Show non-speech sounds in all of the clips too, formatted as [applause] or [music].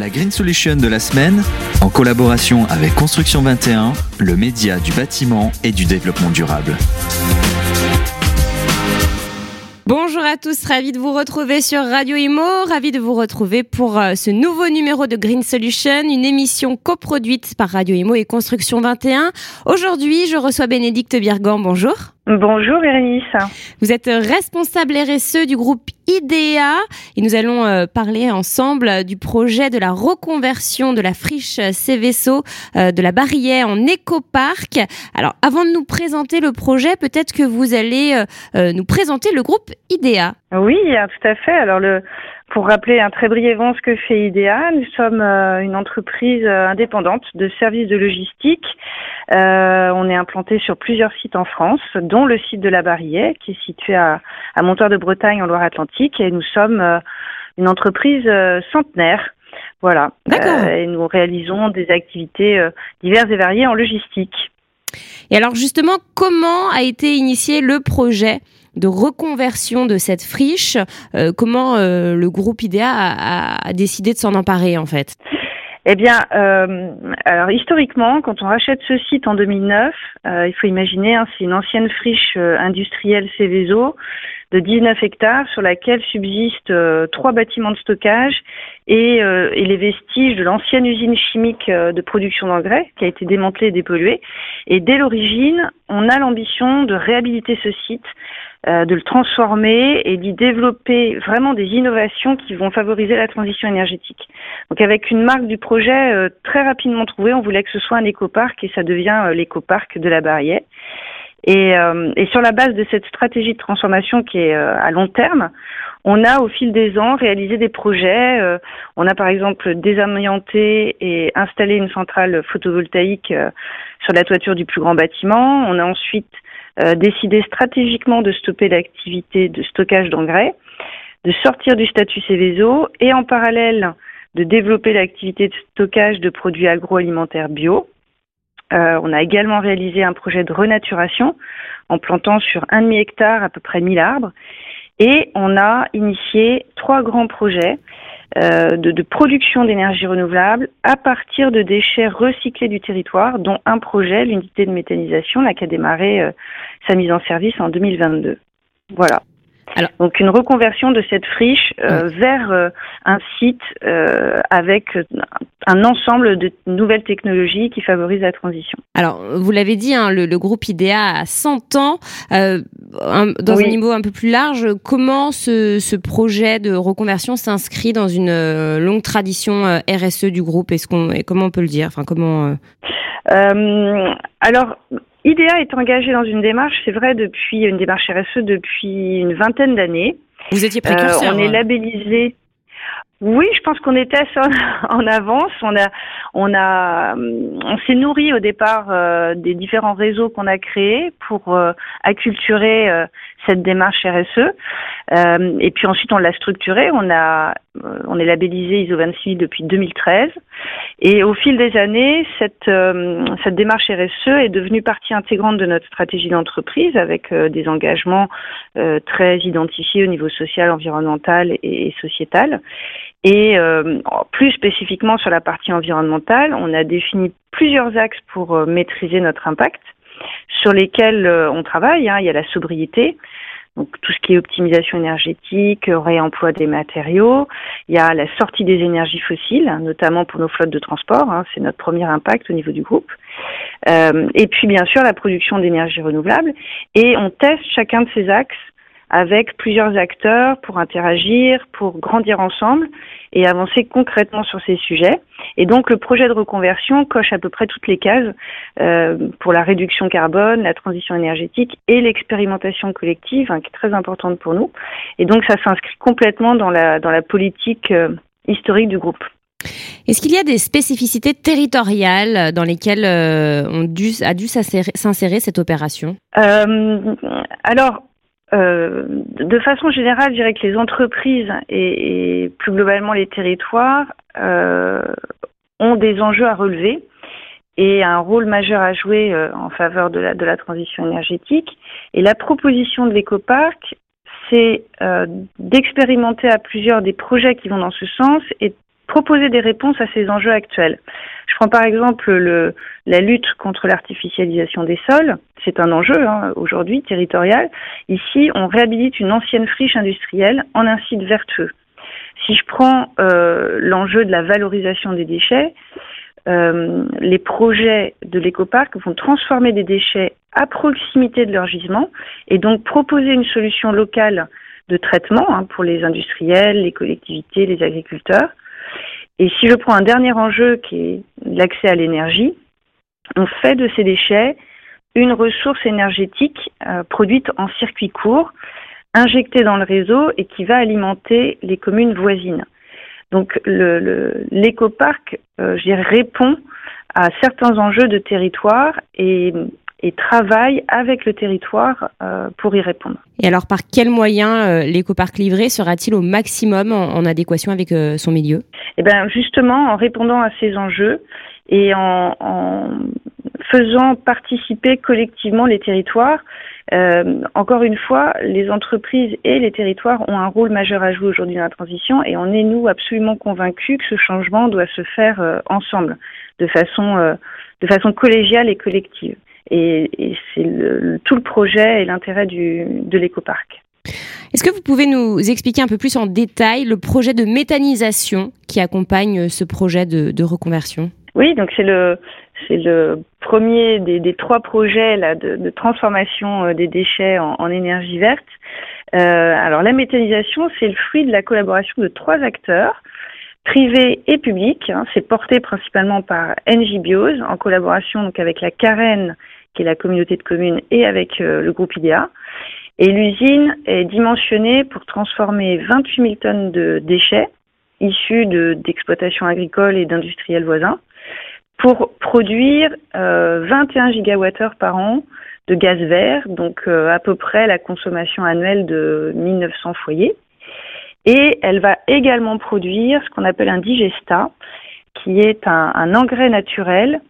La Green Solution de la semaine, en collaboration avec Construction 21, le média du bâtiment et du développement durable. Bonjour à tous, ravi de vous retrouver sur Radio Imo, ravi de vous retrouver pour euh, ce nouveau numéro de Green Solution, une émission coproduite par Radio Imo et Construction 21. Aujourd'hui, je reçois Bénédicte Birgan, bonjour. Bonjour Bérénice. Vous êtes responsable RSE du groupe IDEA et nous allons euh, parler ensemble du projet de la reconversion de la friche Céveso euh, de la Barrière en écoparc. Alors avant de nous présenter le projet, peut-être que vous allez euh, nous présenter le groupe IDEA. Oui, tout à fait. Alors le pour rappeler un très brièvement ce que fait IDEA, nous sommes une entreprise indépendante de services de logistique. on est implanté sur plusieurs sites en France, dont le site de la Barrière, qui est situé à, à Montoire de Bretagne en Loire-Atlantique. Et nous sommes euh, une entreprise euh, centenaire. Voilà. D'accord. Euh, et nous réalisons des activités diverses et variées en logistique. Et alors justement, comment a été initié le projet? De reconversion de cette friche Comment le groupe IDEA a, décidé de s'en emparer en fait? Eh bien, euh, alors historiquement, quand on rachète ce site en 2009, euh, il faut imaginer, hein, c'est une ancienne friche euh, industrielle Céveso de 19 hectares sur laquelle subsistent euh, trois bâtiments de stockage et les vestiges de l'ancienne usine chimique de production d'engrais qui a été démantelée et dépolluée. Et dès l'origine, on a l'ambition de réhabiliter ce site euh, de le transformer et d'y développer vraiment des innovations qui vont favoriser la transition énergétique. Donc avec une marque du projet euh, très rapidement trouvée, on voulait que ce soit un écoparc et ça devient euh, l'écoparc de la Barrière. Et, et, sur la base de cette stratégie de transformation qui est à long terme, on a au fil des ans réalisé des projets. on a par exemple désamianté et installé une centrale photovoltaïque sur la toiture du plus grand bâtiment. On a ensuite euh, décider stratégiquement de stopper l'activité de stockage d'engrais, de sortir du statut Céveso et en parallèle de développer l'activité de stockage de produits agroalimentaires bio. Euh, on a également réalisé un projet de renaturation en plantant sur un demi-hectare à peu près 1000 arbres. Et on a initié trois grands projets euh, de, production d'énergie renouvelable à partir de déchets recyclés du territoire, dont un projet, l'unité de méthanisation, là, qui a démarré euh, sa mise en service en 2022. Voilà. Donc une reconversion de cette friche euh, vers euh, un site euh, avec un ensemble de nouvelles technologies qui favorisent la transition. Alors vous l'avez dit, hein, le, groupe IDEA a 100 ans. dans un niveau un peu plus large, comment ce, ce projet de reconversion s'inscrit dans une longue tradition RSE du groupe? Est-ce qu'on, et comment on peut le dire? Enfin comment Alors IDEA est engagé dans une démarche, c'est vrai, depuis une démarche RSE depuis une vingtaine d'années. Vous étiez précurseur. Euh, on est labellisé. Oui, je pense qu'on était assez [laughs] en, avance. On a, on a, on s'est nourri au départ euh, des différents réseaux qu'on a créés pour euh, acculturer euh, cette démarche RSE. et puis ensuite, on l'a structuré. On a, on est labellisé ISO 26 depuis 2013. Et au fil des années, cette, cette démarche RSE est devenue partie intégrante de notre stratégie d'entreprise avec des engagements très identifiés au niveau social, environnemental et sociétal. Et euh, plus spécifiquement sur la partie environnementale, on a défini plusieurs axes pour euh, maîtriser notre impact, sur lesquels euh, on travaille. Hein. Il y a la sobriété, donc tout ce qui est optimisation énergétique, réemploi des matériaux. Il y a la sortie des énergies fossiles, notamment pour nos flottes de transport. Hein. C'est notre premier impact au niveau du groupe. et puis bien sûr la production d'énergie renouvelable. Et on teste chacun de ces axes avec plusieurs acteurs pour interagir, pour grandir ensemble et avancer concrètement sur ces sujets. Et donc le projet de reconversion coche à peu près toutes les cases euh, pour la réduction carbone, la transition énergétique et l'expérimentation collective, hein, qui est très importante pour nous. Et donc ça s'inscrit complètement dans la, dans la politique euh, historique du groupe. Est-ce qu'il y a des spécificités territoriales dans lesquelles euh, on dû, a dû s'insérer cette opération? Euh, Alors, euh, de façon générale, je dirais que les entreprises et, plus globalement les territoires euh, ont des enjeux à relever et un rôle majeur à jouer euh, en faveur de la, de la transition énergétique. Et la proposition de l'écoparc, c'est d'expérimenter à plusieurs des projets qui vont dans ce sens et proposer des réponses à ces enjeux actuels. Je prends par exemple le, la lutte contre l'artificialisation des sols. C'est un enjeu hein, aujourd'hui territorial. Ici, on réhabilite une ancienne friche industrielle en un site vertueux. Si je prends euh, l'enjeu de la valorisation des déchets, euh, les projets de l'écoparc vont transformer des déchets à proximité de leur gisement et donc proposer une solution locale de traitement hein, pour les industriels, les collectivités, les agriculteurs. Et si je prends un dernier enjeu qui est l'accès à l'énergie, on fait de ces déchets une ressource énergétique euh, produite en circuit court, injectée dans le réseau et qui va alimenter les communes voisines. Donc l'écoparc, le, euh, je répond à certains enjeux de territoire et, et travaille avec le territoire euh, pour y répondre. Et alors, par quels moyens l'écoparc livré sera-t-il au maximum en, adéquation avec son milieu? Eh bien, justement, en répondant à ces enjeux et en, faisant participer collectivement les territoires. Euh, encore une fois, les entreprises et les territoires ont un rôle majeur à jouer aujourd'hui dans la transition et on est, nous, absolument convaincus que ce changement doit se faire euh, ensemble, de façon, euh, de façon collégiale et collective. Et, c'est tout le projet et l'intérêt de l'écoparc. Est-ce que vous pouvez nous expliquer un peu plus en détail le projet de méthanisation qui accompagne ce projet de reconversion? Oui, donc c'est le c'est le premier des, des, trois projets là, de, transformation euh, des déchets en, énergie verte. Euh, alors la méthanisation, c'est le fruit de la collaboration de trois acteurs, privés et publics. Hein. C'est porté principalement par NJ Bios en collaboration donc avec la Carène, qui est la communauté de communes, et avec euh, le groupe IDEA. Et l'usine est dimensionnée pour transformer 28 000 tonnes de déchets issus d'exploitations agricoles et d'industriels voisins pour produire euh, 21 gigawattheures par an de gaz vert, donc euh, à peu près la consommation annuelle de 1900 foyers. Et elle va également produire ce qu'on appelle un digesta, qui est un, engrais naturel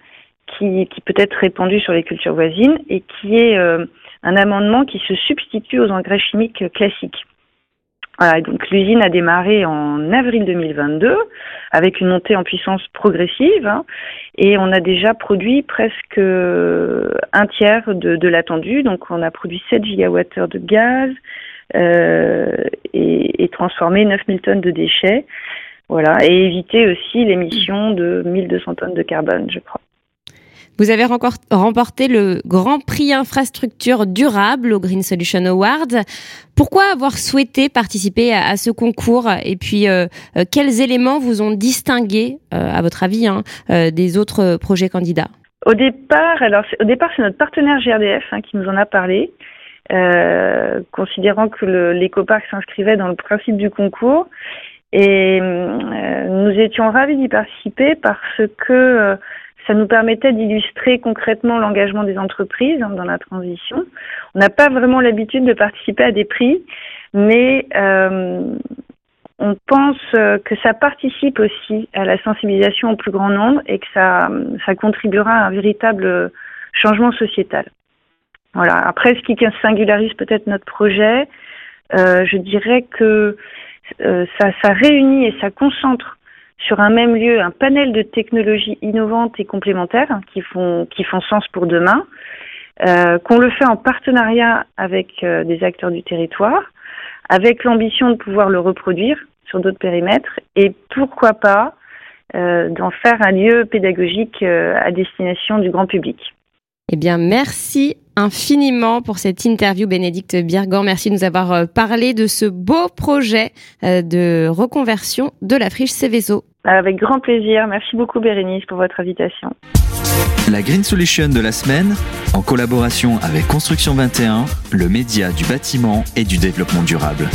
qui, qui, peut être répandu sur les cultures voisines et qui est euh, un amendement qui se substitue aux engrais chimiques classiques. Voilà, donc l'usine a démarré en avril 2022 avec une montée en puissance progressive hein, et on a déjà produit presque un tiers de, de l'attendu. Donc on a produit 7 gigawattheures de gaz euh, et, et, transformé 9000 tonnes de déchets. Voilà, et éviter aussi l'émission de 1200 tonnes de carbone, je crois. Vous avez remporté le Grand Prix Infrastructure Durable au Green Solution Award. Pourquoi avoir souhaité participer à, ce concours? Et puis euh, euh, quels éléments vous ont distingué, euh, à votre avis, hein, des autres projets candidats? Au départ, alors au départ c'est notre partenaire GRDF hein, qui nous en a parlé. Considérant que l'écoparc s'inscrivait dans le principe du concours. Et nous étions ravis d'y participer parce que ça nous permettait d'illustrer concrètement l'engagement des entreprises hein, dans la transition. On n'a pas vraiment l'habitude de participer à des prix, mais euh, on pense euh, que ça participe aussi à la sensibilisation au plus grand nombre et que ça, contribuera à un véritable changement sociétal. Voilà. Après, ce qui singularise peut-être notre projet, euh, je dirais que ça réunit et ça concentre sur un même lieu un panel de technologies innovantes et complémentaires qui font qui font sens pour demain, euh, qu'on le fait en partenariat avec euh, des acteurs du territoire, avec l'ambition de pouvoir le reproduire sur d'autres périmètres et pourquoi pas euh, d'en faire un lieu pédagogique à destination du grand public. Eh bien, merci infiniment pour cette interview, Bénédicte Birgan. Merci de nous avoir parlé de ce beau projet de reconversion de la friche Céveso. Avec grand plaisir. Merci beaucoup Bérénice pour votre invitation. La Green Solution de la semaine, en collaboration avec Construction 21, le média du bâtiment et du développement durable.